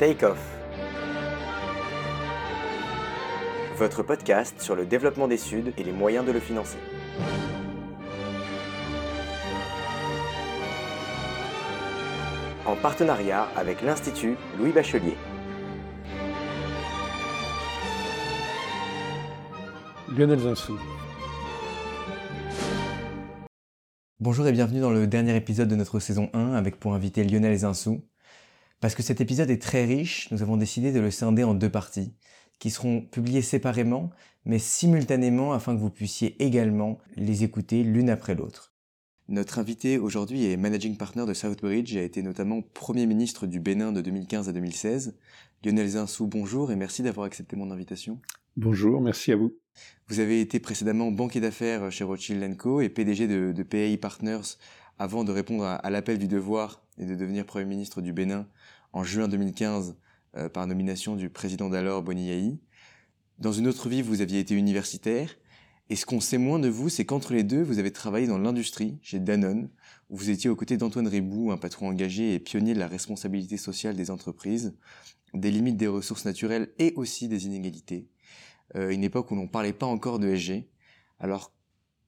Take Off. Votre podcast sur le développement des Suds et les moyens de le financer. En partenariat avec l'Institut Louis Bachelier. Lionel Zinsou. Bonjour et bienvenue dans le dernier épisode de notre saison 1 avec pour invité Lionel Zinsou. Parce que cet épisode est très riche, nous avons décidé de le scinder en deux parties, qui seront publiées séparément, mais simultanément afin que vous puissiez également les écouter l'une après l'autre. Notre invité aujourd'hui est managing partner de Southbridge et a été notamment Premier ministre du Bénin de 2015 à 2016. Lionel Zinsou, bonjour et merci d'avoir accepté mon invitation. Bonjour, merci à vous. Vous avez été précédemment banquier d'affaires chez Rothschild Co et PDG de, de PAI Partners avant de répondre à, à l'appel du devoir et de devenir Premier ministre du Bénin en juin 2015 euh, par nomination du président d'alors Boni Dans une autre vie, vous aviez été universitaire. Et ce qu'on sait moins de vous, c'est qu'entre les deux, vous avez travaillé dans l'industrie, chez Danone, où vous étiez aux côtés d'Antoine Ribou, un patron engagé et pionnier de la responsabilité sociale des entreprises, des limites des ressources naturelles et aussi des inégalités. Euh, une époque où l'on parlait pas encore de SG. Alors,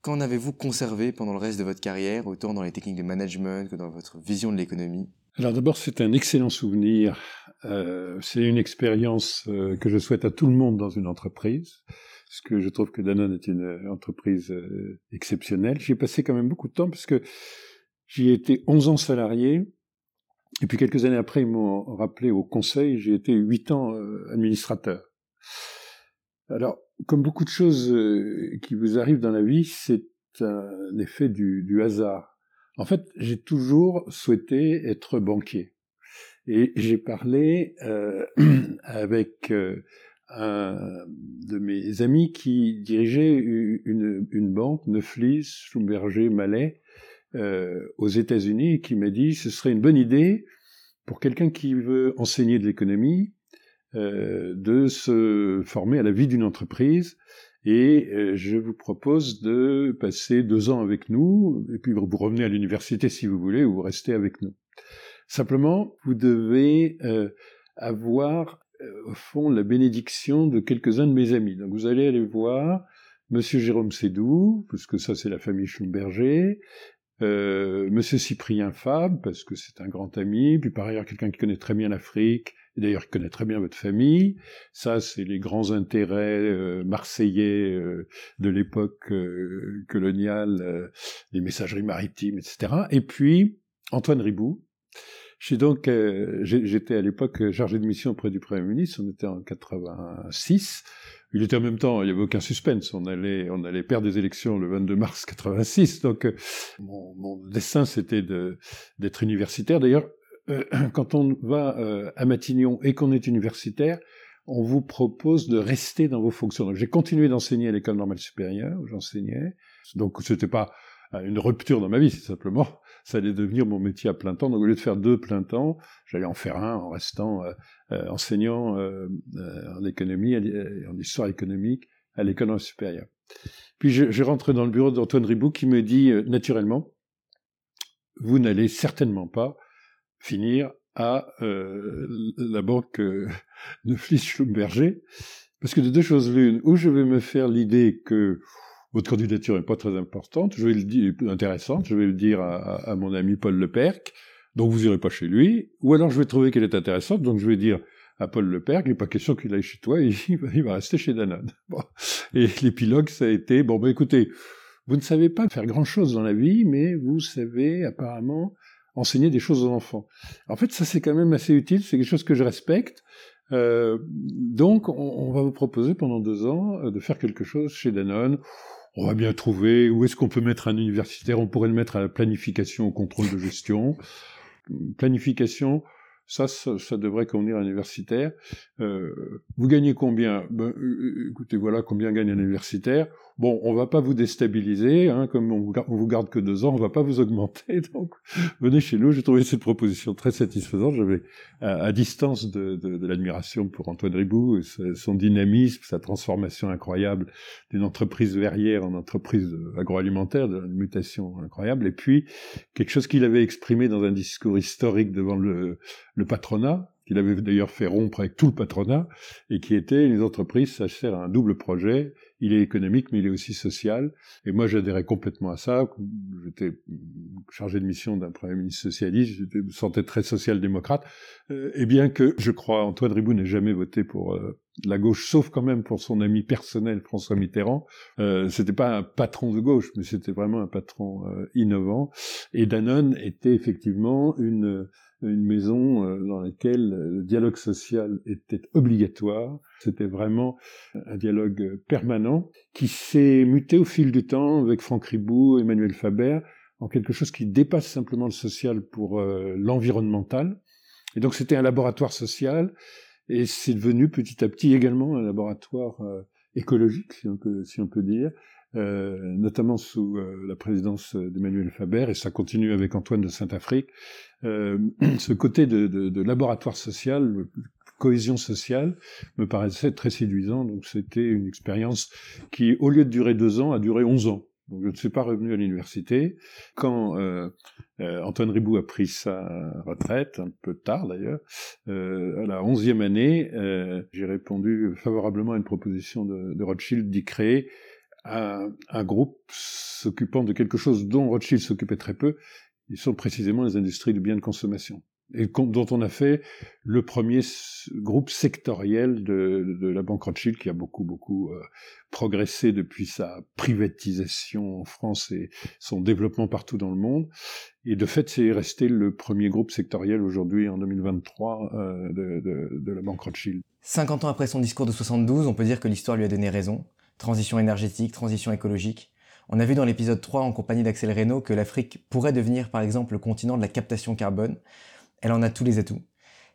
qu'en avez-vous conservé pendant le reste de votre carrière, autant dans les techniques de management que dans votre vision de l'économie? Alors d'abord, c'est un excellent souvenir. Euh, c'est une expérience euh, que je souhaite à tout le monde dans une entreprise, parce que je trouve que Danone est une entreprise euh, exceptionnelle. J'y ai passé quand même beaucoup de temps, parce que j'y ai été 11 ans salarié, et puis quelques années après, ils m'ont rappelé au conseil, j'ai été 8 ans administrateur. Alors, comme beaucoup de choses qui vous arrivent dans la vie, c'est un effet du, du hasard. En fait, j'ai toujours souhaité être banquier. Et j'ai parlé euh, avec euh, un de mes amis qui dirigeait une, une banque, Neuflis, Schlumberger, Mallet, euh, aux États-Unis, et qui m'a dit ce serait une bonne idée pour quelqu'un qui veut enseigner de l'économie euh, de se former à la vie d'une entreprise et euh, je vous propose de passer deux ans avec nous, et puis vous revenez à l'université si vous voulez, ou vous restez avec nous. Simplement, vous devez euh, avoir, euh, au fond, la bénédiction de quelques-uns de mes amis. Donc vous allez aller voir Monsieur Jérôme Sédou, parce que ça c'est la famille Schumberger, euh, Monsieur Cyprien Fab, parce que c'est un grand ami, puis par ailleurs quelqu'un qui connaît très bien l'Afrique, et d'ailleurs il connaît très bien votre famille. Ça, c'est les grands intérêts euh, marseillais euh, de l'époque coloniale, les messageries maritimes, etc. Et puis Antoine Ribou. Donc, j'étais à l'époque chargé de mission auprès du Premier ministre. On était en 86. Il était en même temps, il n'y avait aucun suspense. On allait, perdre des élections le 22 mars 86. Donc, mon, mon destin, c'était d'être universitaire. D'ailleurs, euh, quand on va euh, à Matignon et qu'on est universitaire, on vous propose de rester dans vos fonctions. J'ai continué d'enseigner à l'école normale supérieure où j'enseignais. Donc c'était pas euh, une rupture dans ma vie, c'est simplement ça allait devenir mon métier à plein temps. Donc au lieu de faire deux plein temps, j'allais en faire un en restant enseignant en économie, en histoire économique à l'école supérieure. Puis je, je rentre dans le bureau d'Antoine Ribou qui me dit naturellement, vous n'allez certainement pas finir à euh, la banque euh, de Fliss-Schlumberger, parce que de deux choses l'une, ou je vais me faire l'idée que votre candidature n'est pas très importante, je vais le dire intéressante, je vais le dire à, mon ami Paul Leperc, donc vous irez pas chez lui, ou alors je vais trouver qu'elle est intéressante, donc je vais dire à Paul Leperc, il n'est pas question qu'il aille chez toi, il, il va rester chez Danone. Bon. Et l'épilogue, ça a été, bon, ben écoutez, vous ne savez pas faire grand-chose dans la vie, mais vous savez apparemment enseigner des choses aux enfants. En fait, ça c'est quand même assez utile, c'est quelque chose que je respecte. Euh, donc, on, on, va vous proposer pendant deux ans euh, de faire quelque chose chez Danone. On va bien trouver où est-ce qu'on peut mettre un universitaire? On pourrait le mettre à la planification, au contrôle de gestion. Planification, ça, ça, devrait convenir à un universitaire. Euh, vous gagnez combien? Ben, Écoutez, voilà combien gagne un universitaire. Bon, on va pas vous déstabiliser, hein, comme on vous, vous garde que deux ans, on va pas vous augmenter. Donc, venez chez nous. J'ai trouvé cette proposition très satisfaisante. J'avais à, à, distance de, de, de l'admiration pour Antoine Ribou, son dynamisme, sa transformation incroyable d'une entreprise verrière en entreprise agroalimentaire, de mutation incroyable. Et puis quelque chose qu'il avait exprimé dans un discours historique devant le, le patronat qu'il avait d'ailleurs fait rompre avec tout le patronat, et qui était les entreprises, sert à un double projet. Il est économique, mais il est aussi social. Et moi, j'adhérais complètement à ça. J'étais chargé de mission d'un premier ministre socialiste, je me sentais très social-démocrate. Euh, et bien que, je crois, Antoine Ribou n'ait jamais voté pour euh, la gauche, sauf quand même pour son ami personnel François Mitterrand. Euh, c'était pas un patron de gauche, mais c'était vraiment un patron euh, innovant. Et Danone était effectivement une une maison euh, dans laquelle le dialogue social était obligatoire. C'était vraiment un dialogue permanent qui s'est muté au fil du temps avec Franck Ribou, Emmanuel Faber, en quelque chose qui dépasse simplement le social pour euh, l'environnemental. Et donc c'était un laboratoire social et c'est devenu petit à petit également un laboratoire euh, écologique, si on peut, si on peut dire, euh, notamment sous euh, la présidence d'Emmanuel Faber, et ça continue avec Antoine de Saint-Afrique, euh, ce côté de, de, de, laboratoire social, cohésion sociale, me paraissait très séduisant. Donc c'était une expérience qui, au lieu de durer deux ans, a duré onze ans. Donc je ne suis pas revenu à l'université. Quand euh, euh, Antoine Ribou a pris sa retraite, un peu tard d'ailleurs, à la onzième année, j'ai répondu favorablement à une proposition de, de Rothschild d'y créer un, groupe s'occupant de quelque chose dont Rothschild s'occupait très peu, ils sont précisément les industries de biens de consommation, et dont on a fait le premier groupe sectoriel de, la banque Rothschild, qui a beaucoup, beaucoup euh, progressé depuis sa privatisation en France et son développement partout dans le monde. Et de fait, c'est resté le premier groupe sectoriel aujourd'hui, en 2023, euh, de, de, de la banque Rothschild. 50 ans après son discours de 72, on peut dire que l'histoire lui a donné raison transition énergétique, transition écologique. On a vu dans l'épisode 3 en compagnie d'Axel Reynaud que l'Afrique pourrait devenir par exemple le continent de la captation carbone. Elle en a tous les atouts.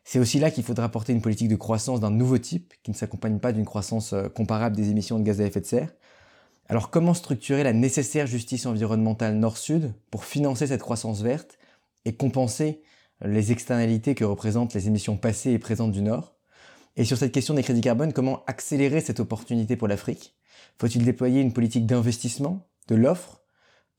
C'est aussi là qu'il faudra porter une politique de croissance d'un nouveau type qui ne s'accompagne pas d'une croissance euh, comparable des émissions de gaz à effet de serre. Alors comment structurer la nécessaire justice environnementale nord-sud pour financer cette croissance verte et compenser les externalités que représentent les émissions passées et présentes du Nord? Et sur cette question des crédits carbone, comment accélérer cette opportunité pour l'Afrique? Faut-il déployer une politique d'investissement, de l'offre,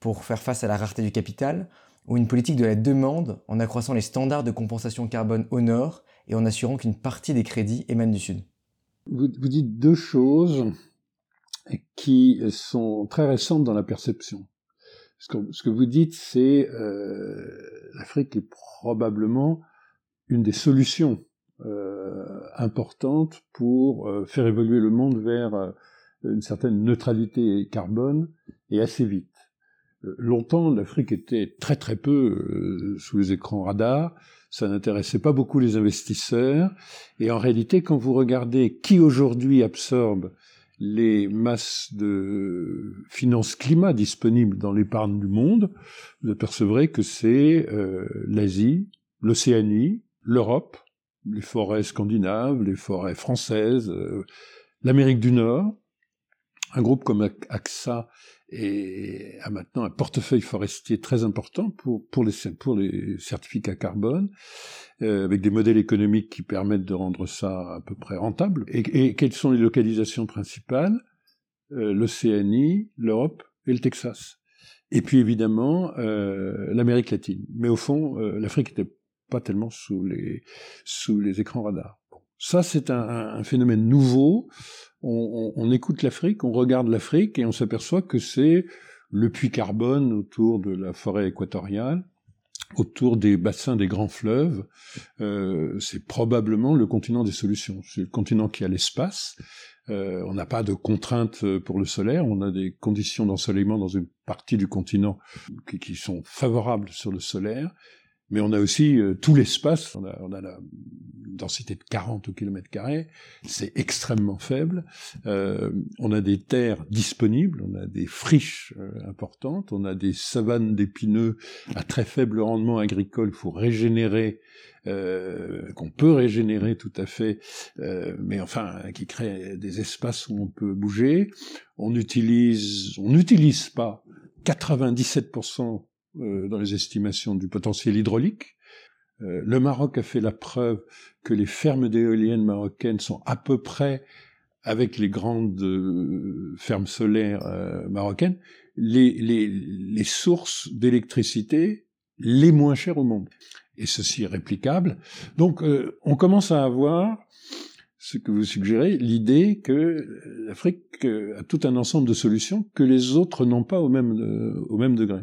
pour faire face à la rareté du capital, ou une politique de la demande en accroissant les standards de compensation carbone au nord et en assurant qu'une partie des crédits émane du sud? Vous, dites deux choses qui sont très récentes dans la perception. Ce que, vous dites, c'est euh, l'Afrique est probablement une des solutions euh, importantes pour euh, faire évoluer le monde vers euh, une certaine neutralité carbone et assez vite. Euh, longtemps, l'Afrique était très très peu euh, sous les écrans radars, ça n'intéressait pas beaucoup les investisseurs, et en réalité, quand vous regardez qui aujourd'hui absorbe les masses de finances climat disponibles dans l'épargne du monde, vous apercevrez que c'est euh, l'Asie, l'Océanie, l'Europe, les forêts scandinaves, les forêts françaises, l'Amérique du Nord, un groupe comme AXA a maintenant un portefeuille forestier très important pour, pour, les, pour les certificats carbone, euh, avec des modèles économiques qui permettent de rendre ça à peu près rentable. Et, quelles sont les localisations principales? Euh, L'Océanie, l'Europe et le Texas. Et puis évidemment euh, l'Amérique latine. Mais au fond, l'Afrique n'était pas tellement sous les, sous les écrans radars. Ça, c'est un, un, phénomène nouveau on, écoute l'Afrique, on regarde l'Afrique et on s'aperçoit que c'est le puits carbone autour de la forêt équatoriale, autour des bassins des grands fleuves. Euh, c'est probablement le continent des solutions. C'est le continent qui a l'espace. Euh, on n'a pas de contraintes pour le solaire, on a des conditions d'ensoleillement dans une partie du continent qui sont favorables sur le solaire. Mais on a aussi euh, tout l'espace, on a, on a, la densité de 40 au kilomètre carré, c'est extrêmement faible. Euh, on a des terres disponibles, on a des friches euh, importantes, on a des savanes d'épineux à très faible rendement agricole, il faut régénérer, euh, qu'on peut régénérer tout à fait, euh, mais enfin qui crée des espaces où on peut bouger. On utilise, on n'utilise pas 97% euh, dans les estimations du potentiel hydraulique. Euh, le Maroc a fait la preuve que les fermes d'éoliennes marocaines sont à peu près, avec les grandes euh, fermes solaires marocaines, les, les, les sources d'électricité les moins chères au monde. et ceci est réplicable. Donc euh, on commence à avoir ce que vous suggérez, l'idée que l'Afrique a tout un ensemble de solutions que les autres n'ont pas au même, euh, au même degré.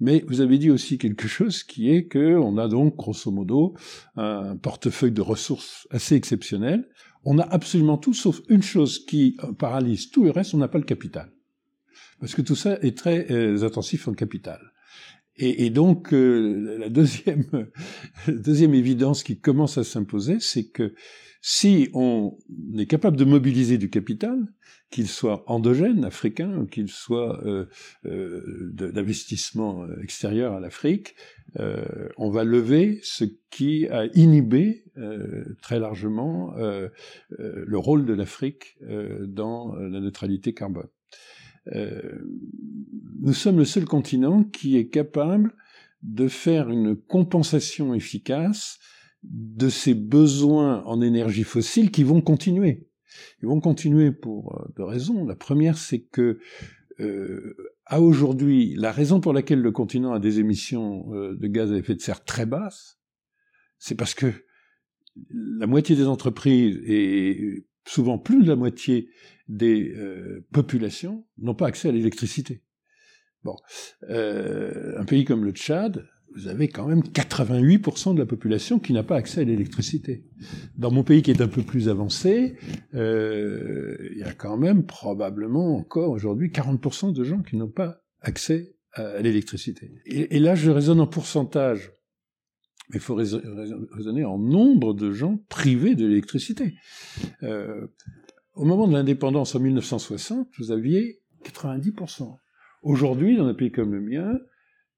Mais vous avez dit aussi quelque chose qui est que on a donc grosso modo un portefeuille de ressources assez exceptionnel. On a absolument tout sauf une chose qui paralyse tout le reste, on n'a pas le capital. Parce que tout ça est très euh, intensif en capital. Et, donc, euh, la deuxième, deuxième évidence qui commence à s'imposer, c'est que si on est capable de mobiliser du capital, qu'il soit endogène, africain, qu'il soit euh, euh, d'investissement extérieur à l'Afrique, euh, on va lever ce qui a inhibé euh, très largement euh, le rôle de l'Afrique dans la neutralité carbone. Euh, nous sommes le seul continent qui est capable de faire une compensation efficace de ces besoins en énergie fossile qui vont continuer. Ils vont continuer pour euh, deux raisons. La première, c'est que euh, à aujourd'hui, la raison pour laquelle le continent a des émissions euh, de gaz à effet de serre très basses, c'est parce que la moitié des entreprises et souvent plus de la moitié des populations n'ont pas accès à l'électricité. Bon, un pays comme le Tchad, vous avez quand même 88% de la population qui n'a pas accès à l'électricité. Dans mon pays qui est un peu plus avancé, euh, il y a quand même probablement encore aujourd'hui 40% de gens qui n'ont pas accès à l'électricité. Et, là, je raisonne en pourcentage. Mais il faut raisonner en nombre de gens privés de l'électricité. Euh, au moment de l'indépendance en 1960, vous aviez 90%. Aujourd'hui, dans un pays comme le mien,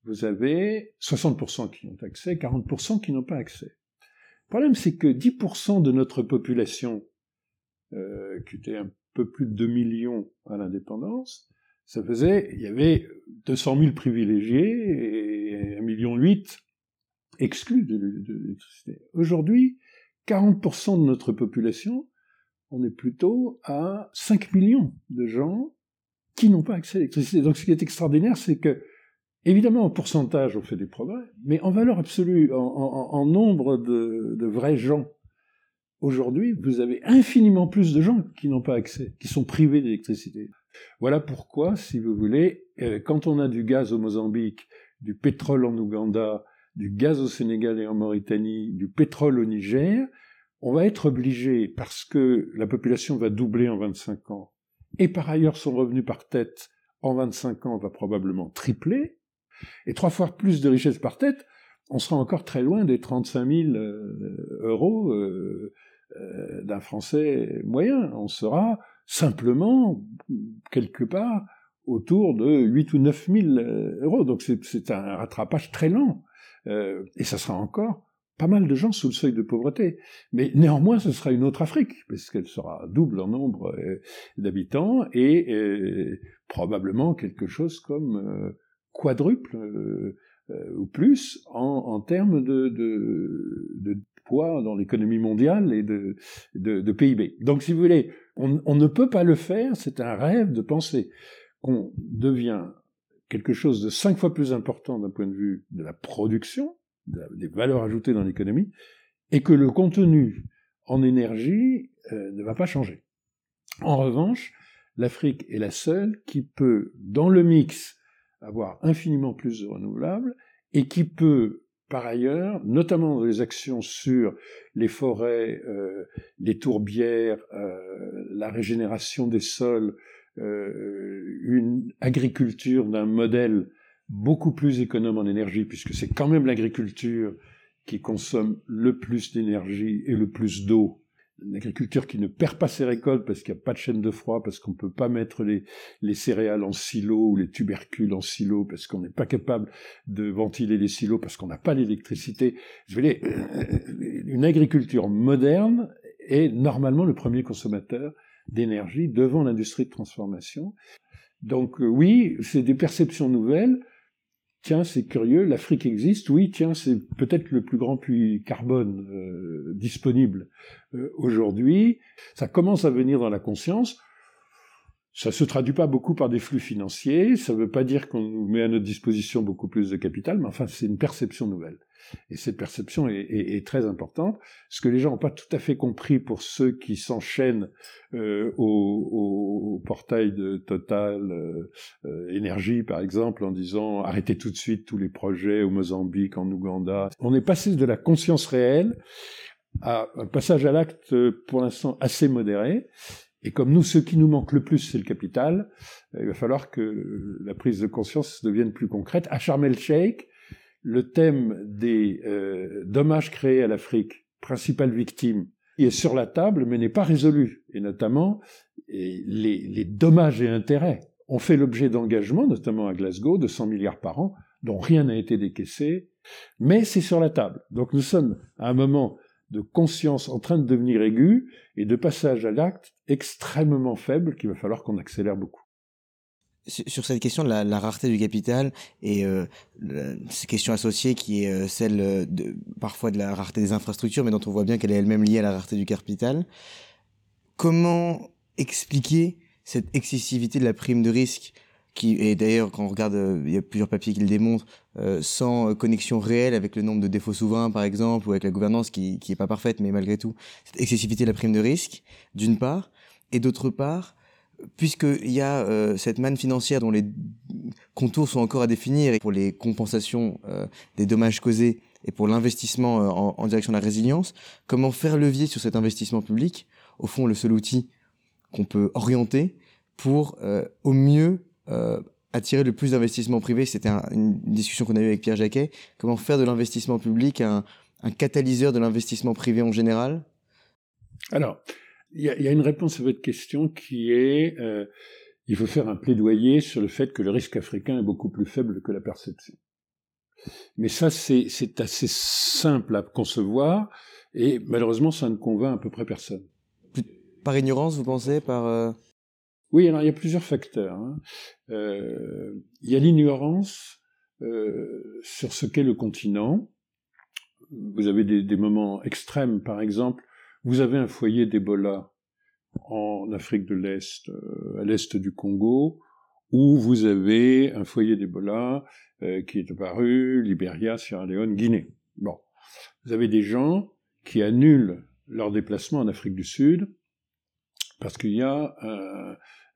vous avez 60% qui ont accès, 40% qui n'ont pas accès. Le problème, c'est que 10% de notre population, euh, qui était un peu plus de 2 millions à l'indépendance, ça faisait, il y avait 200 000 privilégiés et 1,8 million exclus de l'électricité. Aujourd'hui, 40% de notre population on est plutôt à 5 millions de gens qui n'ont pas accès à l'électricité. Donc ce qui est extraordinaire, c'est que, évidemment, en pourcentage, on fait des progrès, mais en valeur absolue, en, nombre de, vrais gens, aujourd'hui, vous avez infiniment plus de gens qui n'ont pas accès, qui sont privés d'électricité. Voilà pourquoi, si vous voulez, euh, quand on a du gaz au Mozambique, du pétrole en Ouganda, du gaz au Sénégal et en Mauritanie, du pétrole au Niger, on va être obligé, parce que la population va doubler en 25 ans, et par ailleurs son revenu par tête en 25 ans va probablement tripler, et trois fois plus de richesse par tête, on sera encore très loin des 35 000 euh, euros euh, euh, d'un Français moyen. On sera simplement quelque part autour de 8 ou 9 000 euros. Donc c'est un rattrapage très lent. et ça sera encore pas mal de gens sous le seuil de pauvreté. Mais néanmoins, ce sera une autre Afrique, parce qu'elle sera double en nombre d'habitants et probablement quelque chose comme euh, quadruple ou plus en, termes de, de, poids dans l'économie mondiale et de, de, PIB. Donc, si vous voulez, on, on ne peut pas le faire, c'est un rêve de penser qu'on devient quelque chose de cinq fois plus important d'un point de vue de la production, des valeurs ajoutées dans l'économie, et que le contenu en énergie euh, ne va pas changer. En revanche, l'Afrique est la seule qui peut, dans le mix, avoir infiniment plus de renouvelables et qui peut, par ailleurs, notamment dans les actions sur les forêts, euh, les tourbières, euh, la régénération des sols, une agriculture d'un modèle beaucoup plus économe en énergie, puisque c'est quand même l'agriculture qui consomme le plus d'énergie et le plus d'eau. Une agriculture qui ne perd pas ses récoltes parce qu'il n'y a pas de chaîne de froid, parce qu'on ne peut pas mettre les, les, céréales en silo ou les tubercules en silo, parce qu'on n'est pas capable de ventiler les silos, parce qu'on n'a pas l'électricité. Je veux dire, une agriculture moderne est normalement le premier consommateur d'énergie devant l'industrie de transformation. Donc euh, oui, c'est des perceptions nouvelles tiens, c'est curieux, l'Afrique existe, oui, tiens, c'est peut-être le plus grand puits carbone euh, disponible euh, aujourd'hui. Ça commence à venir dans la conscience. Ça se traduit pas beaucoup par des flux financiers, ça ne veut pas dire qu'on nous met à notre disposition beaucoup plus de capital, mais enfin c'est une perception nouvelle. Et cette perception est, très importante. Ce que les gens n'ont pas tout à fait compris pour ceux qui s'enchaînent euh, au, portail de Total euh, euh, Énergie, par exemple, en disant arrêtez tout de suite tous les projets au Mozambique, en Ouganda. On est passé de la conscience réelle à un passage à l'acte pour l'instant assez modéré. Et comme nous, ce qui nous manque le plus, c'est le capital, euh, il va falloir que la prise de conscience devienne plus concrète. À Sharm le thème des euh, dommages créés à l'Afrique, principale victime, est sur la table, mais n'est pas résolu. Et notamment, les, les dommages et intérêts ont fait l'objet d'engagements, notamment à Glasgow, de 100 milliards par an, dont rien n'a été décaissé, mais c'est sur la table. Donc nous sommes à un moment de conscience en train de devenir aiguë et de passage à l'acte extrêmement faible qu'il va falloir qu'on accélère beaucoup. Sur cette question de la, rareté du capital et euh, ces questions qui est euh, celle de, parfois de la rareté des infrastructures, mais dont on voit bien qu'elle est elle-même liée à la rareté du capital, comment expliquer cette excessivité de la prime de risque qui et d'ailleurs quand on regarde, euh, il y a plusieurs papiers qui le démontrent, euh, sans connexion réelle avec le nombre de défauts souverains par exemple, ou avec la gouvernance qui qui est pas parfaite, mais malgré tout, cette excessivité de la prime de risque, d'une part, et d'autre part, puisqu'il y a euh, cette manne financière dont les contours sont encore à définir et pour les compensations des dommages causés et pour l'investissement en, en, direction de la résilience, comment faire levier sur cet investissement public? Au fond, le seul outil qu'on peut orienter pour au mieux euh, attirer le plus d'investissements privés C'était une discussion qu'on a eue avec Pierre Jacquet. Comment faire de l'investissement public un, catalyseur de l'investissement privé en général? Alors, il y, a une réponse à votre question qui est euh, il faut faire un plaidoyer sur le fait que le risque africain est beaucoup plus faible que la perception. Mais ça, c'est assez simple à concevoir, et malheureusement, ça ne convainc à peu près personne. Par ignorance, vous pensez Par euh, oui, alors il y a plusieurs facteurs. Hein. Euh, il y a l'ignorance euh, sur ce qu'est le continent. Vous avez des, moments extrêmes, par exemple, vous avez un foyer d'Ebola en Afrique de l'Est, euh, à l'est du Congo, où vous avez un foyer d'Ebola qui est apparu, Libéria, Sierra Leone, Guinée. Bon, vous avez des gens qui annulent leur déplacement en Afrique du Sud parce qu'il y a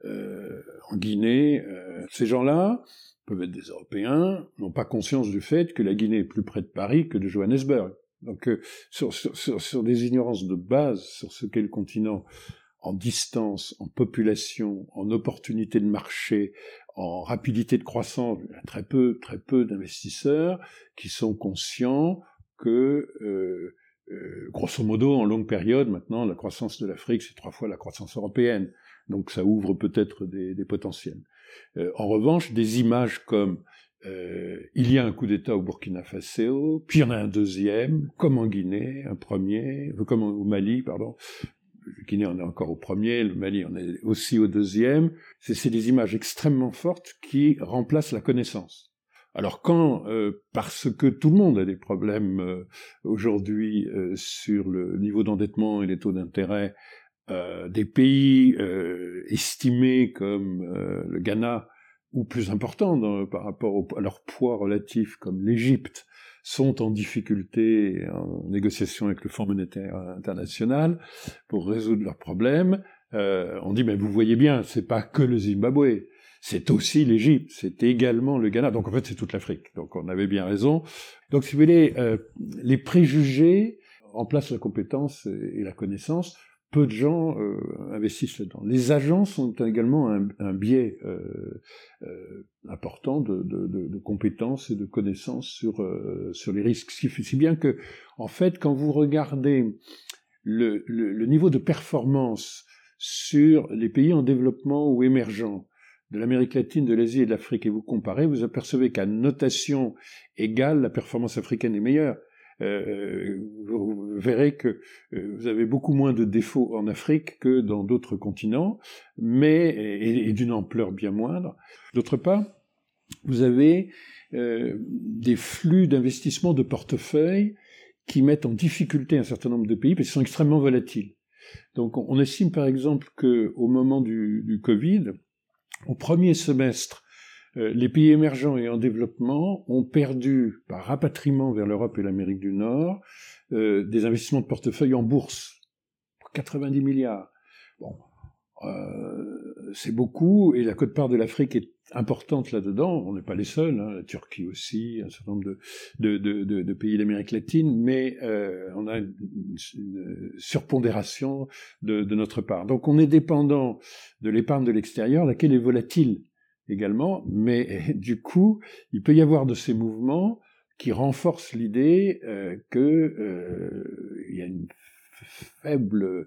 euh, en Guinée, euh, ces gens-là peuvent être des Européens, n'ont pas conscience du fait que la Guinée est plus près de Paris que de Johannesburg. Donc euh, sur, sur, sur, des ignorances de base sur ce qu'est le continent, en distance, en population, en opportunité de marché, en rapidité de croissance, il y a très peu, très peu d'investisseurs qui sont conscients que euh, euh, grosso modo, en longue période, maintenant, la croissance de l'Afrique, c'est trois fois la croissance européenne. Donc ça ouvre peut-être des, potentiels. En revanche, des images comme euh, il y a un coup d'État au Burkina Faso, puis il y en a un deuxième, comme en Guinée, un premier, euh, comme au Mali, pardon. Le Guinée, on est encore au premier, le Mali, on est aussi au deuxième. C'est des images extrêmement fortes qui remplacent la connaissance. Alors quand, euh, parce que tout le monde a des problèmes aujourd'hui sur le niveau d'endettement et les taux d'intérêt, des pays estimés comme le Ghana, ou plus importants par rapport à leur poids relatif comme l'Égypte, sont en difficulté en négociation avec le Fonds monétaire international pour résoudre leurs problèmes. on dit mais vous voyez bien, c'est pas que le Zimbabwe, c'est aussi l'Égypte, c'est également le Ghana, donc en fait c'est toute l'Afrique. Donc on avait bien raison. Donc si vous voulez, euh, les préjugés remplacent la compétence et la connaissance. Peu de gens euh, investissent là-dedans. Les agences ont également un, biais euh, important de, de, compétences et de connaissances sur, sur les risques. Si bien que, en fait, quand vous regardez le, le niveau de performance sur les pays en développement ou émergents, de l'Amérique latine, de l'Asie et de l'Afrique et vous comparez, vous apercevez qu'à notation égale, la performance africaine est meilleure. Euh, vous verrez que euh, vous avez beaucoup moins de défauts en Afrique que dans d'autres continents, mais et, d'une ampleur bien moindre. D'autre part, vous avez euh, des flux d'investissement de portefeuille qui mettent en difficulté un certain nombre de pays parce qu'ils sont extrêmement volatiles. Donc on estime par exemple qu'au moment du, Covid, au premier semestre, les pays émergents et en développement ont perdu, par rapatriement vers l'Europe et l'Amérique du Nord, euh, des investissements de portefeuille en bourse. 90 milliards. Bon, euh, c'est beaucoup, et la cote-part de l'Afrique est importante là-dedans. On n'est pas les seuls, hein, la Turquie aussi, un certain nombre de, pays d'Amérique latine, mais euh, on a une surpondération de, notre part. Donc on est dépendant de l'épargne de l'extérieur, laquelle est volatile également, mais du coup, il peut y avoir de ces mouvements qui renforcent l'idée euh, qu'il euh, y a une faible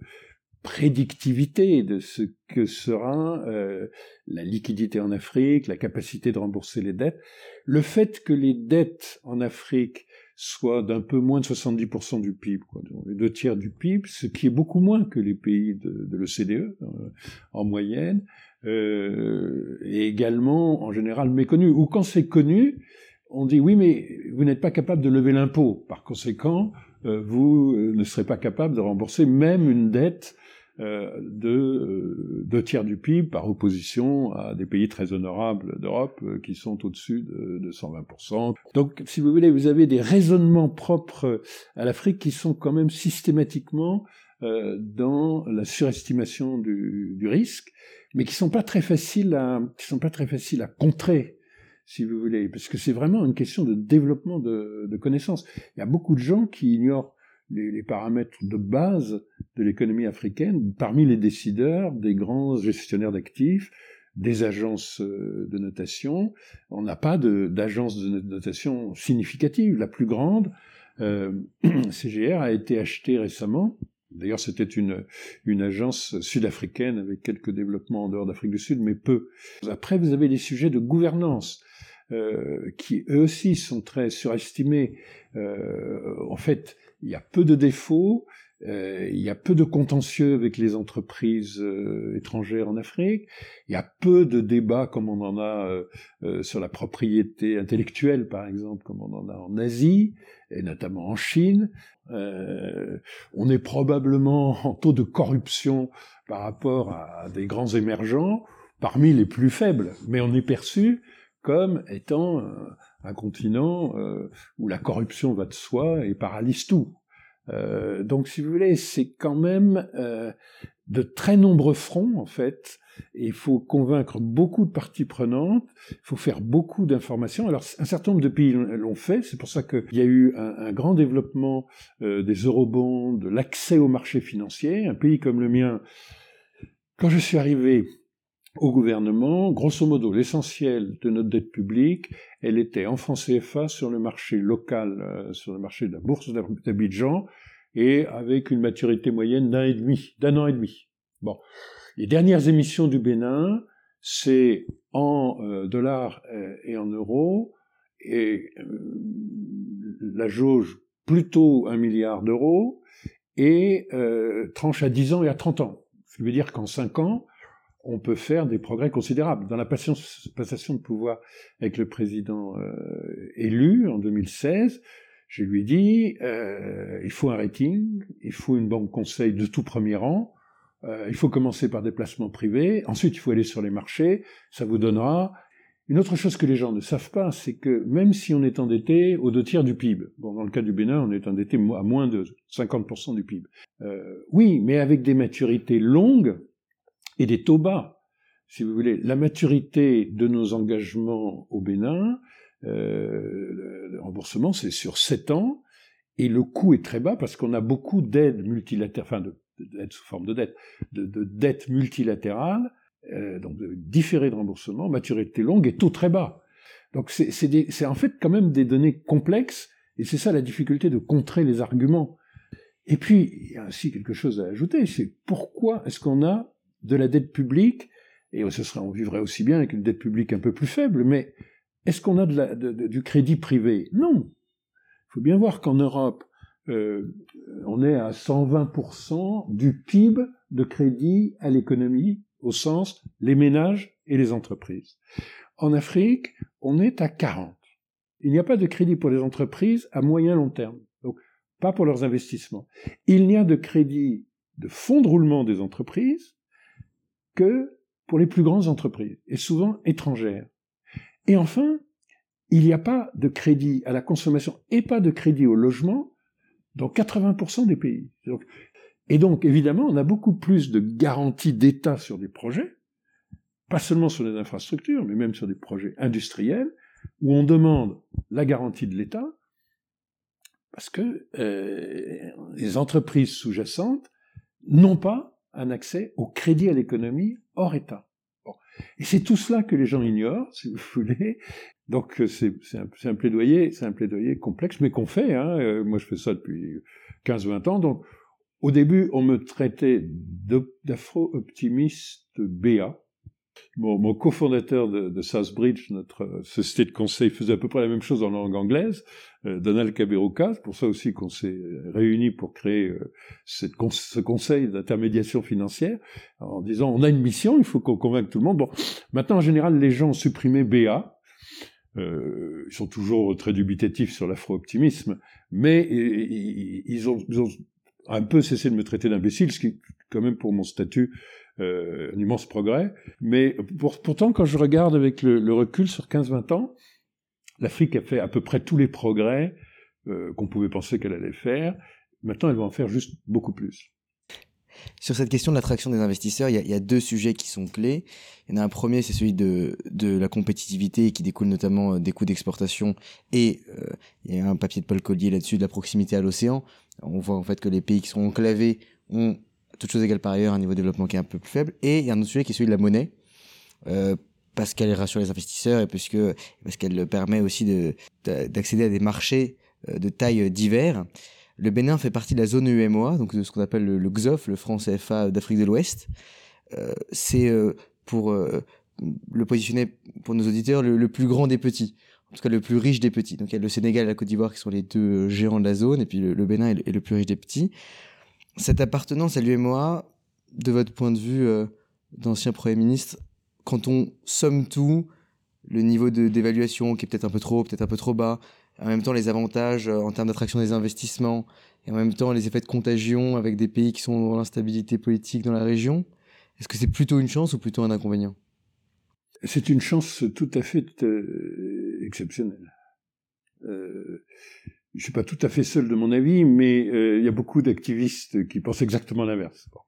prédictivité de ce que sera euh, la liquidité en Afrique, la capacité de rembourser les dettes. Le fait que les dettes en Afrique soient d'un peu moins de 70% du PIB, quoi, les deux tiers du PIB, ce qui est beaucoup moins que les pays de, de l'OCDE en moyenne, et également en général méconnu. Ou quand c'est connu, on dit oui, mais vous n'êtes pas capable de lever l'impôt. Par conséquent, euh, vous euh, ne serez pas capable de rembourser même une dette euh, de deux tiers du PIB par opposition à des pays très honorables d'Europe qui sont au-dessus de, de 120%. Donc, si vous voulez, vous avez des raisonnements propres à l'Afrique qui sont quand même systématiquement dans la surestimation du, risque mais qui sont pas très faciles à, sont pas très faciles à contrer, si vous voulez, parce que c'est vraiment une question de développement de, connaissances. Il y a beaucoup de gens qui ignorent les, paramètres de base de l'économie africaine parmi les décideurs, des grands gestionnaires d'actifs, des agences euh, de notation. On n'a pas d'agence de, de, notation significative. La plus grande, euh, CGR, a été achetée récemment D'ailleurs, c'était une, une agence sud-africaine avec quelques développements en dehors d'Afrique du Sud, mais peu. Après, vous avez les sujets de gouvernance. Euh, qui eux aussi sont très surestimés. Euh, en fait, il y a peu de défauts, euh, il y a peu de contentieux avec les entreprises euh, étrangères en Afrique, il y a peu de débats comme on en a euh, sur la propriété intellectuelle, par exemple, comme on en a en Asie, et notamment en Chine. on est probablement en taux de corruption par rapport à des grands émergents, parmi les plus faibles, mais on est perçu comme étant un continent où la corruption va de soi et paralyse tout. Euh, donc, si vous voulez, c'est quand même euh, de très nombreux fronts, en fait. Il faut convaincre beaucoup de parties prenantes, il faut faire beaucoup d'informations. Alors, un certain nombre de pays l'ont fait, c'est pour ça qu'il y a eu un, un grand développement euh, des eurobonds, de l'accès au marché financier. Un pays comme le mien, quand je suis arrivé au gouvernement, grosso modo, l'essentiel de notre dette publique, elle était en francs CFA sur le marché local, euh, sur le marché de la bourse d'Abidjan, et avec une maturité moyenne d'un et demi, d'un an et demi. Bon, les dernières émissions du Bénin, c'est en euh, dollars euh, et en euros, et la jauge plutôt un milliard d'euros, et tranche à 10 ans et à 30 ans. Ce qui veut dire qu'en 5 ans, on peut faire des progrès considérables. Dans la passation de pouvoir avec le président euh, élu en 2016, je lui ai dit, euh, il faut un rating, il faut une banque conseil de tout premier rang, euh, il faut commencer par des placements privés, ensuite il faut aller sur les marchés, ça vous donnera... Une autre chose que les gens ne savent pas, c'est que même si on est endetté aux deux tiers du PIB, bon, dans le cas du Bénin, on est endetté à moins de 50% du PIB. oui, mais avec des maturités longues, et des taux bas. Si vous voulez, la maturité de nos engagements au Bénin, euh, le remboursement, c'est sur 7 ans, et le coût est très bas parce qu'on a beaucoup d'aides multilatérales, enfin de, sous forme de dette, de, de dettes multilatérales, euh, donc de différés de remboursement, maturité longue et taux très bas. Donc c'est en fait quand même des données complexes, et c'est ça la difficulté de contrer les arguments. Et puis, il y a aussi quelque chose à ajouter, c'est pourquoi est-ce qu'on a de la dette publique, et ce serait, on vivrait aussi bien avec une dette publique un peu plus faible, mais est-ce qu'on a du crédit privé? Non. Il faut bien voir qu'en Europe, euh, on est à 120% du PIB de crédit à l'économie, au sens les ménages et les entreprises. En Afrique, on est à 40. Il n'y a pas de crédit pour les entreprises à moyen long terme, donc pas pour leurs investissements. Il n'y a de crédit de fonds de roulement des entreprises que pour les plus grandes entreprises, et souvent étrangères. Et enfin, il n'y a pas de crédit à la consommation et pas de crédit au logement dans 80% des pays. et donc, évidemment, on a beaucoup plus de garanties d'État sur des projets, pas seulement sur les infrastructures, mais même sur des projets industriels, où on demande la garantie de l'État, parce que euh, les entreprises sous-jacentes n'ont pas un accès au crédit à l'économie hors État. Et c'est tout cela que les gens ignorent, si vous voulez. Donc euh, c'est un, plaidoyer, c'est un plaidoyer complexe, mais qu'on fait. Hein. Euh, moi, je fais ça depuis 15-20 ans. Donc, au début, on me traitait d'afro-optimiste BA. Mon, cofondateur de, de Southbridge, notre euh, société de conseil, faisait à peu près la même chose en langue anglaise, euh, Donald Kaberuka. C'est pour ça aussi qu'on s'est réunis pour créer euh, ce conseil d'intermédiation financière, en disant on a une mission, il faut qu'on convainque tout le monde. Bon, maintenant en général, les gens ont supprimé BA. Euh, ils sont toujours très dubitatifs sur l'afro-optimisme, mais ils ont un peu cessé de me traiter d'imbécile, ce qui, quand même, pour mon statut, euh, un immense progrès. Mais pourtant, quand je regarde avec le, recul sur 15-20 ans, l'Afrique a fait à peu près tous les progrès euh, qu'on pouvait penser qu'elle allait faire. Maintenant, elle va en faire juste beaucoup plus. Sur cette question de l'attraction des investisseurs, il y, a, deux sujets qui sont clés. Il y en a un premier, c'est celui de, la compétitivité qui découle notamment euh, des coûts d'exportation et il y a un papier de Paul Collier là-dessus de la proximité à l'océan. On voit en fait que les pays qui sont enclavés ont, toutes choses égales par ailleurs, un niveau de développement qui est un peu plus faible. Et il y a un autre sujet qui est celui de la monnaie. Euh, parce qu'elle rassure les investisseurs et parce parce qu'elle permet aussi de d'accéder à des marchés euh, de taille divers. Le Bénin fait partie de la zone UMOA, donc de ce qu'on appelle le, XOF, le franc CFA d'Afrique de l'Ouest. Euh, c'est euh, pour euh, le positionner pour nos auditeurs le, plus grand des petits, en tout cas le plus riche des petits. Donc il y a le Sénégal et la Côte d'Ivoire qui sont les deux géants de la zone, et puis le, Bénin est le, plus riche des petits. Cette appartenance à l'UMOA, de votre point de vue d'ancien Premier ministre, quand on somme tout, le niveau d'évaluation qui est peut-être un peu trop haut, peut-être un peu trop bas, en même temps les avantages euh, en termes d'attraction des investissements, et en même temps les effets de contagion avec des pays qui sont dans l'instabilité politique dans la région. Est-ce que c'est plutôt une chance ou plutôt un inconvénient? C'est une chance tout à fait euh, exceptionnelle. Euh, je ne suis pas tout à fait seul de mon avis, mais euh, il y a beaucoup d'activistes qui pensent exactement l'inverse. Bon.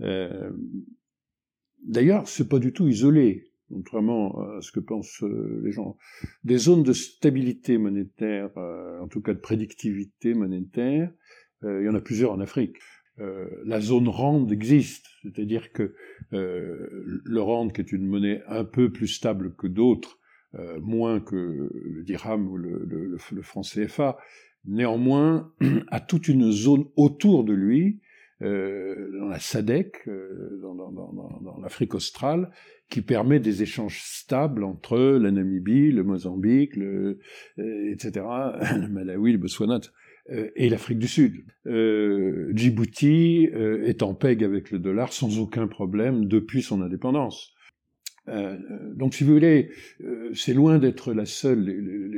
Euh, D'ailleurs, c'est pas du tout isolé contrairement à ce que pensent euh, les gens, des zones de stabilité monétaire, euh, en tout cas de prédictivité monétaire, il y en a plusieurs en Afrique. la zone RAND existe, c'est-à-dire que le RAND, qui est une monnaie un peu plus stable que d'autres, moins que le dirham ou le, franc CFA, néanmoins a toute une zone autour de lui euh, dans la SADEC, euh, dans, l'Afrique australe, qui permet des échanges stables entre la Namibie, le Mozambique, euh, etc., le Malawi, le Botswana, euh, et l'Afrique du Sud. Euh, Djibouti est en peg avec le dollar sans aucun problème depuis son indépendance. Donc, si vous voulez, c'est loin d'être la seule.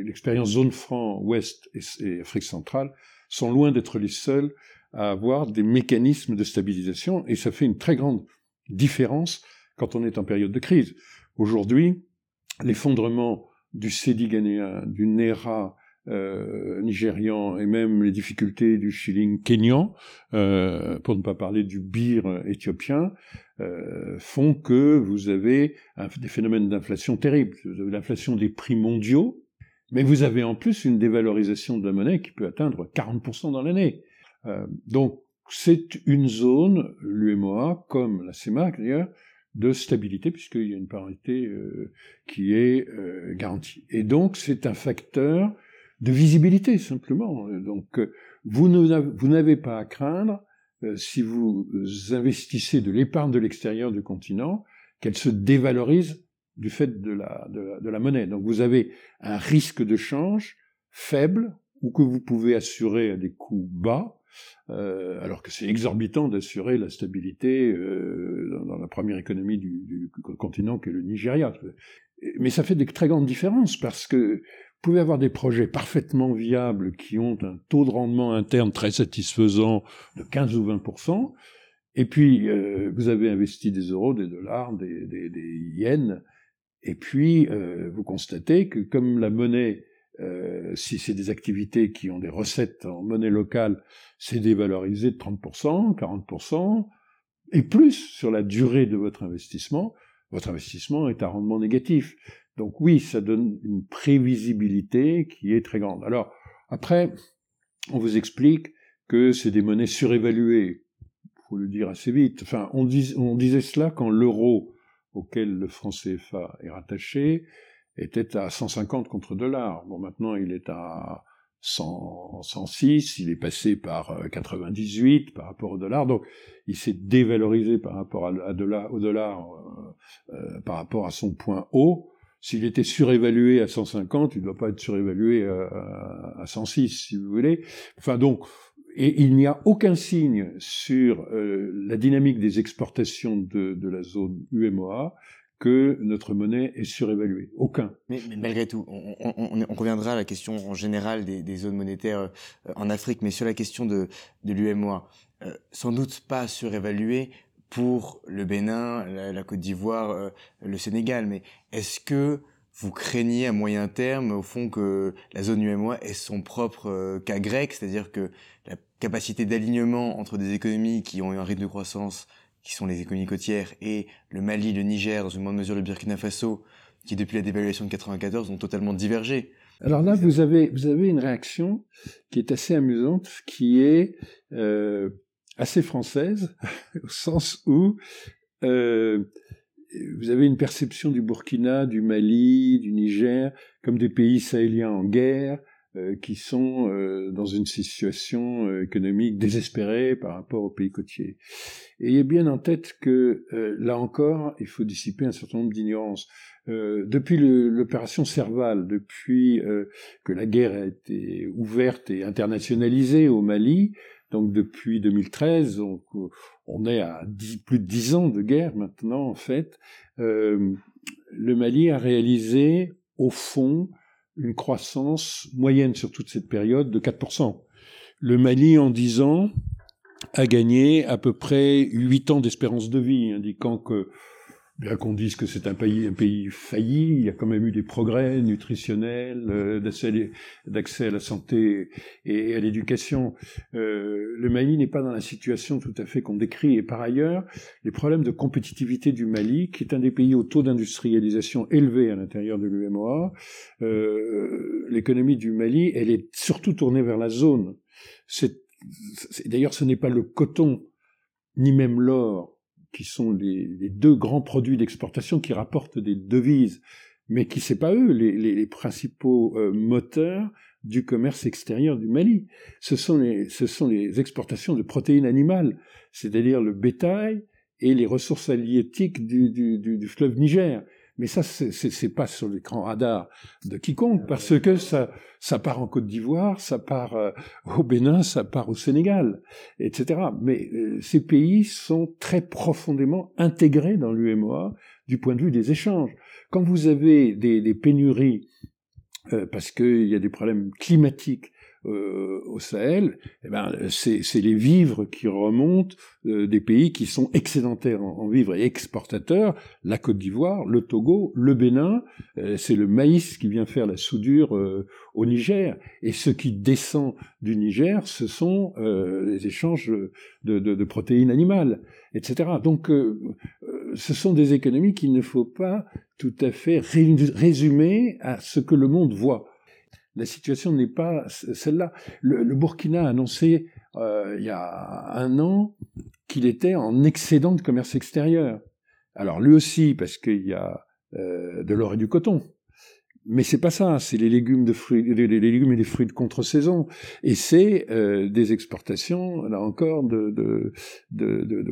L'expérience zone franc ouest et Afrique centrale sont loin d'être les seules à avoir des mécanismes de stabilisation et ça fait une très grande différence quand on est en période de crise. Aujourd'hui, l'effondrement du Cedi ghanéen, du Nera euh, nigérian et même les difficultés du shilling kényan, euh, pour ne pas parler du bir éthiopien, euh, font que vous avez des phénomènes d'inflation terribles. Vous avez l'inflation des prix mondiaux, mais vous avez en plus une dévalorisation de la monnaie qui peut atteindre 40% dans l'année. Euh, donc c'est une zone, l'UMOA, comme la CEMAC d'ailleurs, de stabilité, puisqu'il y a une parité euh, qui est euh, garantie. Et donc c'est un facteur de visibilité, simplement. Donc vous n'avez pas à craindre, si vous investissez de l'épargne de l'extérieur du continent, qu'elle se dévalorise du fait de la, monnaie. Donc vous avez un risque de change faible, ou que vous pouvez assurer à des coûts bas, euh, alors que c'est exorbitant d'assurer la stabilité euh, dans, la première économie du, du continent qu'est le Nigeria. Mais ça fait des très grandes différences parce que vous pouvez avoir des projets parfaitement viables qui ont un taux de rendement interne très satisfaisant de 15 ou 20% Et puis, euh, vous avez investi des euros, des dollars, des, des, des yens, et puis euh, vous constatez que comme la monnaie, euh, si c'est des activités qui ont des recettes en monnaie locale, c'est dévalorisé de 30%, 40%, et plus sur la durée de votre investissement, votre investissement est à rendement négatif. Donc oui, ça donne une prévisibilité qui est très grande. Alors, après, on vous explique que c'est des monnaies surévaluées. Il faut le dire assez vite. Enfin, on, disait cela quand l'euro, auquel le franc CFA est rattaché, était à 150 contre dollars. Bon, maintenant, il est à 100, 106, il est passé par 98 euh, par rapport au dollar, donc il s'est dévalorisé par rapport au dollar euh, euh, par rapport à son point haut. S'il était surévalué à 150, il ne doit pas être surévalué à, à 106, si vous voulez. Enfin donc, il n'y a aucun signe sur euh, la dynamique des exportations de, la zone UMOA que notre monnaie est surévaluée. Aucun. Mais, malgré tout, on, reviendra à la question en général des, zones monétaires euh, en Afrique, mais sur la question de, l'UMOA, euh, sans doute pas surévaluée pour le Bénin, la, Côte d'Ivoire, euh, le Sénégal, mais est-ce que vous craignez à moyen terme, au fond, que la zone UMOA ait son propre euh, cas grec, c'est-à-dire que la capacité d'alignement entre des économies qui ont eu un rythme de croissance, qui sont les économies côtières, et le Mali, le Niger, dans une moindre mesure le Burkina Faso, qui depuis la dévaluation de 94 ont totalement divergé? Alors là, vous avez, vous avez une réaction qui est assez amusante, qui est euh, assez française, au sens où euh, vous avez une perception du Burkina, du Mali, du Niger comme des pays sahéliens en guerre, euh, qui sont euh, dans une situation économique désespérée par rapport aux pays côtiers. Ayez bien en tête que là encore, il faut dissiper un certain nombre d'ignorances. depuis l'opération Serval, depuis que la guerre a été ouverte et internationalisée au Mali, donc depuis 2013, on, on est à plus de dix ans de guerre maintenant en fait. Euh, le Mali a réalisé au fond une croissance moyenne sur toute cette période de 4%. Le Mali en dix ans a gagné à peu près huit ans d'espérance de vie, indiquant que bien qu'on dise que c'est un pays, un pays failli, il y a quand même eu des progrès nutritionnels, euh, d'accès à la santé et, à l'éducation. Euh, le Mali n'est pas dans la situation tout à fait qu'on décrit. Et par ailleurs, les problèmes de compétitivité du Mali, qui est un des pays au taux d'industrialisation élevé à l'intérieur de l'UMOA, euh, l'économie du Mali, elle est surtout tournée vers la zone. D'ailleurs, ce n'est pas le coton, ni même l'or qui sont les, deux grands produits d'exportation qui rapportent des devises, mais qui c'est pas eux les, principaux euh, moteurs du commerce extérieur du Mali. Ce sont les, exportations de protéines animales, c'est-à-dire le bétail et les ressources halieutiques du fleuve Niger. Mais ça, c'est pas sur l'écran radar de quiconque, parce que ça, ça part en Côte d'Ivoire, ça part euh, au Bénin, ça part au Sénégal, etc. Mais euh, ces pays sont très profondément intégrés dans l'UMOA du point de vue des échanges. Quand vous avez des, des pénuries, euh, parce qu'il y a des problèmes climatiques euh, au Sahel, eh ben, c'est les vivres qui remontent euh, des pays qui sont excédentaires en, vivres et exportateurs, la Côte d'Ivoire, le Togo, le Bénin, euh, c'est le maïs qui vient faire la soudure au Niger, et ce qui descend du Niger, ce sont les échanges de, de, de, protéines animales, etc. Donc, ce sont des économies qu'il ne faut pas tout à fait résumer à ce que le monde voit. La situation n'est pas celle-là. Le, Burkina a annoncé euh, il y a un an qu'il était en excédent de commerce extérieur. Alors lui aussi, parce qu'il y a euh, de l'or et du coton. Mais c'est pas ça, c'est les légumes les, légumes et les fruits de contre-saison, et c'est euh, des exportations là encore de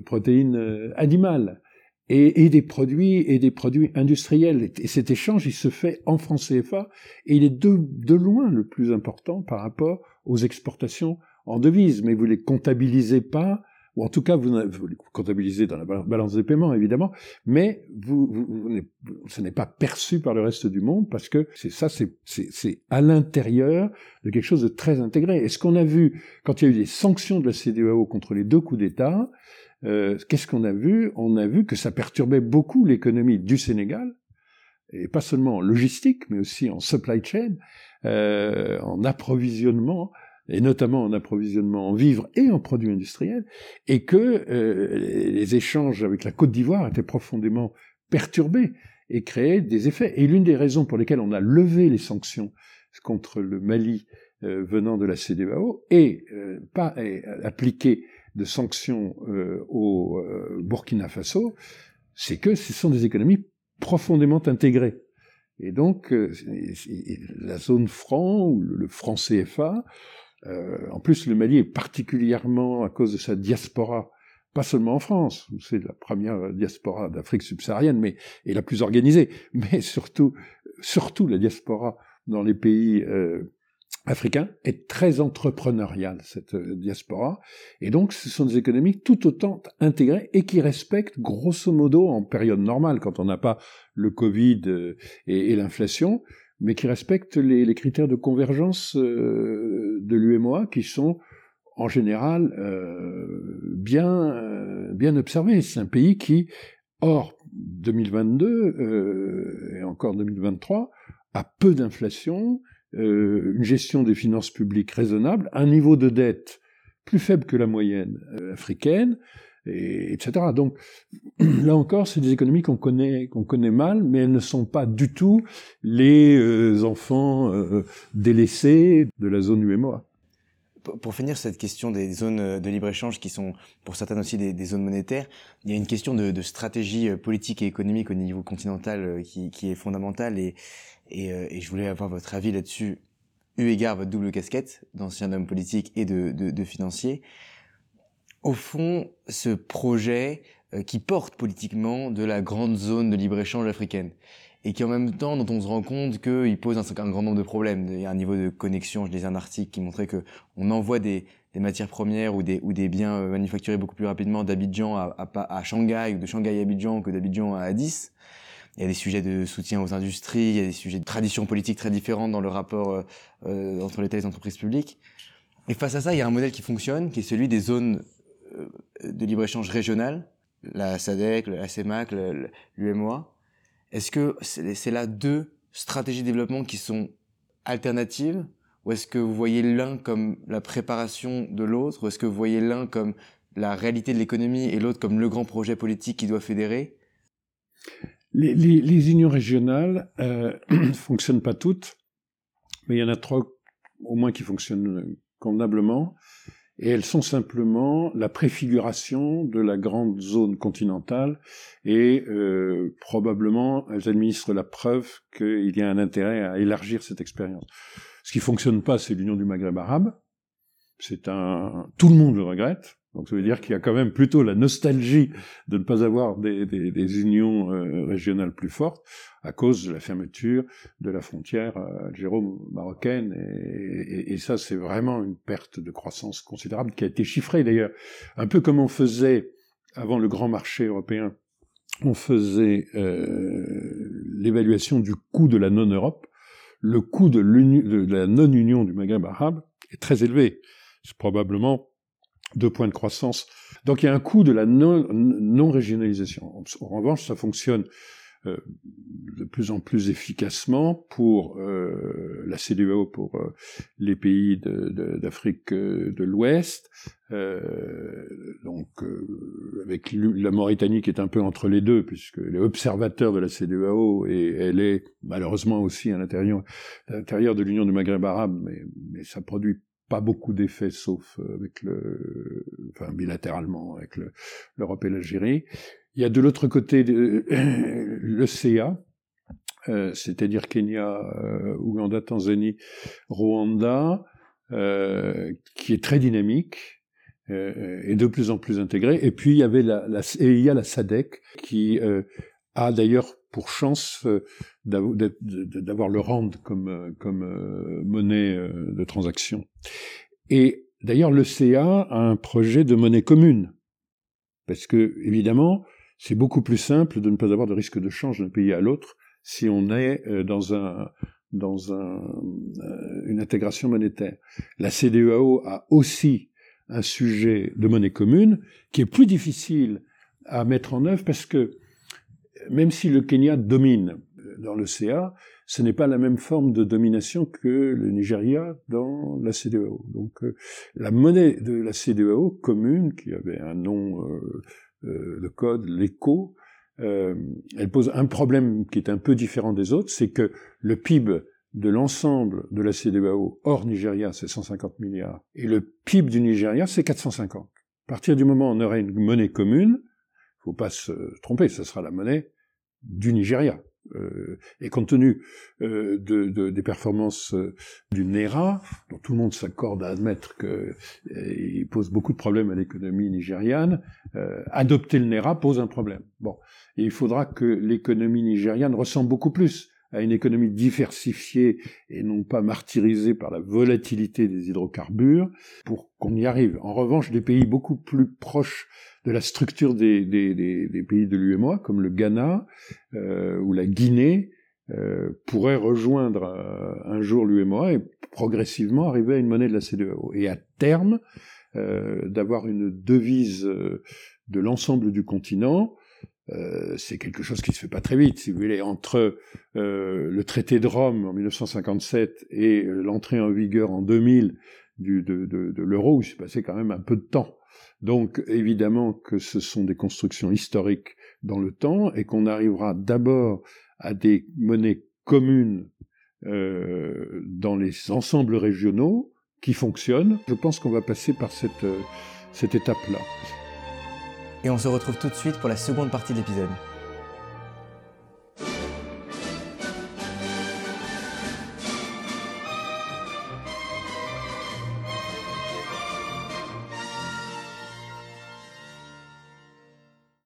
protéines animales et, et, des produits et des produits industriels. Et cet échange, il se fait en francs CFA et il est de, de loin le plus important par rapport aux exportations en devises. Mais vous les comptabilisez pas, ou en tout cas vous, vous les comptabilisez dans la balance des paiements évidemment, mais vous, vous, vous ce n'est pas perçu par le reste du monde parce que c'est ça, c'est à l'intérieur de quelque chose de très intégré. Et ce qu'on a vu quand il y a eu des sanctions de la CDAO contre les deux coups d'État, qu'est-ce qu'on a vu? On a vu que ça perturbait beaucoup l'économie du Sénégal, et pas seulement en logistique, mais aussi en supply chain, en approvisionnement, et notamment en approvisionnement en vivres et en produits industriels, et que les échanges avec la Côte d'Ivoire étaient profondément perturbés et créaient des effets. Et l'une des raisons pour lesquelles on a levé les sanctions contre le Mali euh, venant de la CDAO et euh, pas appliquer de sanctions euh, au Burkina Faso, c'est que ce sont des économies profondément intégrées. Et donc, la zone franc ou le franc CFA, en plus le Mali est particulièrement à cause de sa diaspora pas seulement en France, où c'est la première diaspora d'Afrique subsaharienne, mais et la plus organisée, mais surtout, surtout la diaspora dans les pays euh, africains est très entrepreneuriale, cette euh, diaspora. Et donc, ce sont des économies tout autant intégrées et qui respectent, grosso modo, en période normale, quand on n'a pas le Covid euh, et, l'inflation, mais qui respectent les, critères de convergence de l'UMOA qui sont en général bien, bien observés. C'est un pays qui, hors 2022 et encore 2023, a peu d'inflation, euh, une gestion des finances publiques raisonnable, un niveau de dette plus faible que la moyenne euh, africaine, et, etc. Donc là encore, c'est des économies qu'on connaît, qu'on connaît mal, mais elles ne sont pas du tout les euh, enfants délaissés de la zone UMOA. Pour finir cette question des zones de libre-échange qui sont pour certaines aussi des, zones monétaires, il y a une question de, stratégie politique et économique au niveau continental qui, qui est fondamentale et, euh, je voulais avoir votre avis là-dessus, eu égard votre double casquette d'ancien homme politique et de, financier. Au fond, ce projet euh, qui porte politiquement de la grande zone de libre-échange africaine et qui en même temps, dont on se rend compte qu'il pose un, grand nombre de problèmes. Il y a un niveau de connexion, je lisais un article qui montrait que on envoie des, matières premières ou des, biens euh, manufacturés beaucoup plus rapidement d'Abidjan à, Shanghai ou de Shanghai à Abidjan que d'Abidjan à Addis. Il y a des sujets de soutien aux industries, il y a des sujets de traditions politiques très différentes dans le rapport euh, euh, entre l'État et les entreprises publiques. Et face à ça, il y a un modèle qui fonctionne, qui est celui des zones de libre-échange régionales, la SADEC, la CEMAC, l'UMOA. Est-ce que c'est là deux stratégies de développement qui sont alternatives? Ou est-ce que vous voyez l'un comme la préparation de l'autre? Ou est-ce que vous voyez l'un comme la réalité de l'économie et l'autre comme le grand projet politique qui doit fédérer? Les, unions régionales euh, fonctionnent pas toutes, mais il y en a trois au moins qui fonctionnent convenablement, et elles sont simplement la préfiguration de la grande zone continentale, et euh, probablement elles administrent la preuve qu'il y a un intérêt à élargir cette expérience. Ce qui fonctionne pas, c'est l'union du Maghreb arabe. C'est un, tout le monde le regrette. Donc ça veut dire qu'il y a quand même plutôt la nostalgie de ne pas avoir des, des, des unions euh, régionales plus fortes à cause de la fermeture de la frontière euh, algéro-marocaine. Et, et, et, ça, c'est vraiment une perte de croissance considérable qui a été chiffrée d'ailleurs. Un peu comme on faisait avant le grand marché européen, on faisait euh, l'évaluation du coût de la non-Europe. Le coût de, de la non-union du Maghreb arabe est très élevé. C'est probablement deux points de croissance. Donc il y a un coût de la non-régionalisation. en revanche, ça fonctionne euh, de plus en plus efficacement pour euh, la CDEO, pour euh, les pays d'Afrique de, de, l'Ouest, donc avec la Mauritanie qui est un peu entre les deux, puisque elle est observateur de la CDEO et elle est malheureusement aussi à l'intérieur de l'Union du Maghreb arabe, mais, mais ça produit pas beaucoup d'effets, sauf euh, avec le, enfin bilatéralement avec l'Europe et l'Algérie. Il y a de l'autre côté le CA, euh, c'est-à-dire Kenya, euh, Ouganda, Tanzanie, Rwanda, euh, qui est très dynamique euh, et de plus en plus intégré. Et puis il y avait la, la et il y a la SADC qui a d'ailleurs pour chance euh, d'avoir le rand comme, euh, euh, monnaie de transaction. Et d'ailleurs, le CA a un projet de monnaie commune. Parce que, évidemment, c'est beaucoup plus simple de ne pas avoir de risque de change d'un pays à l'autre si on est dans un dans un, une intégration monétaire. La CDEAO a aussi un sujet de monnaie commune qui est plus difficile à mettre en œuvre parce que même si le Kenya domine dans le CA, ce n'est pas la même forme de domination que le Nigeria dans la CDAO. Donc euh, la monnaie de la CDAO commune, qui avait un nom euh, euh, de code, l'ECO, elle pose un problème qui est un peu différent des autres, c'est que le PIB de l'ensemble de la CDAO hors Nigeria, c'est 150 milliards, et le PIB du Nigeria, c'est 450. À partir du moment où on aurait une monnaie commune, faut pas se tromper, ce sera la monnaie du Nigeria. Euh, et compte tenu euh, de, des performances euh, du NERA, dont tout le monde s'accorde à admettre qu'il pose beaucoup de problèmes à l'économie nigériane, adopter le NERA pose un problème. Bon, il faudra que l'économie nigériane ressemble beaucoup plus à une économie diversifiée et non pas martyrisée par la volatilité des hydrocarbures pour qu'on y arrive. En revanche, des pays beaucoup plus proches de la structure des, des, des, pays de l'UMOA, comme le Ghana euh, ou la Guinée, euh, pourraient rejoindre euh, un jour l'UMOA et progressivement arriver à une monnaie de la CDAO. Et à terme, euh, d'avoir une devise euh, de l'ensemble du continent, euh, c'est quelque chose qui se fait pas très vite, si vous voulez. Entre euh, le traité de Rome en 1957 et l'entrée en vigueur en 2000 du, de, l'euro, il s'est passé quand même un peu de temps. Donc évidemment que ce sont des constructions historiques dans le temps et qu'on arrivera d'abord à des monnaies communes euh, dans les ensembles régionaux qui fonctionnent. Je pense qu'on va passer par euh, cette étape-là. Et on se retrouve tout de suite pour la seconde partie de l'épisode.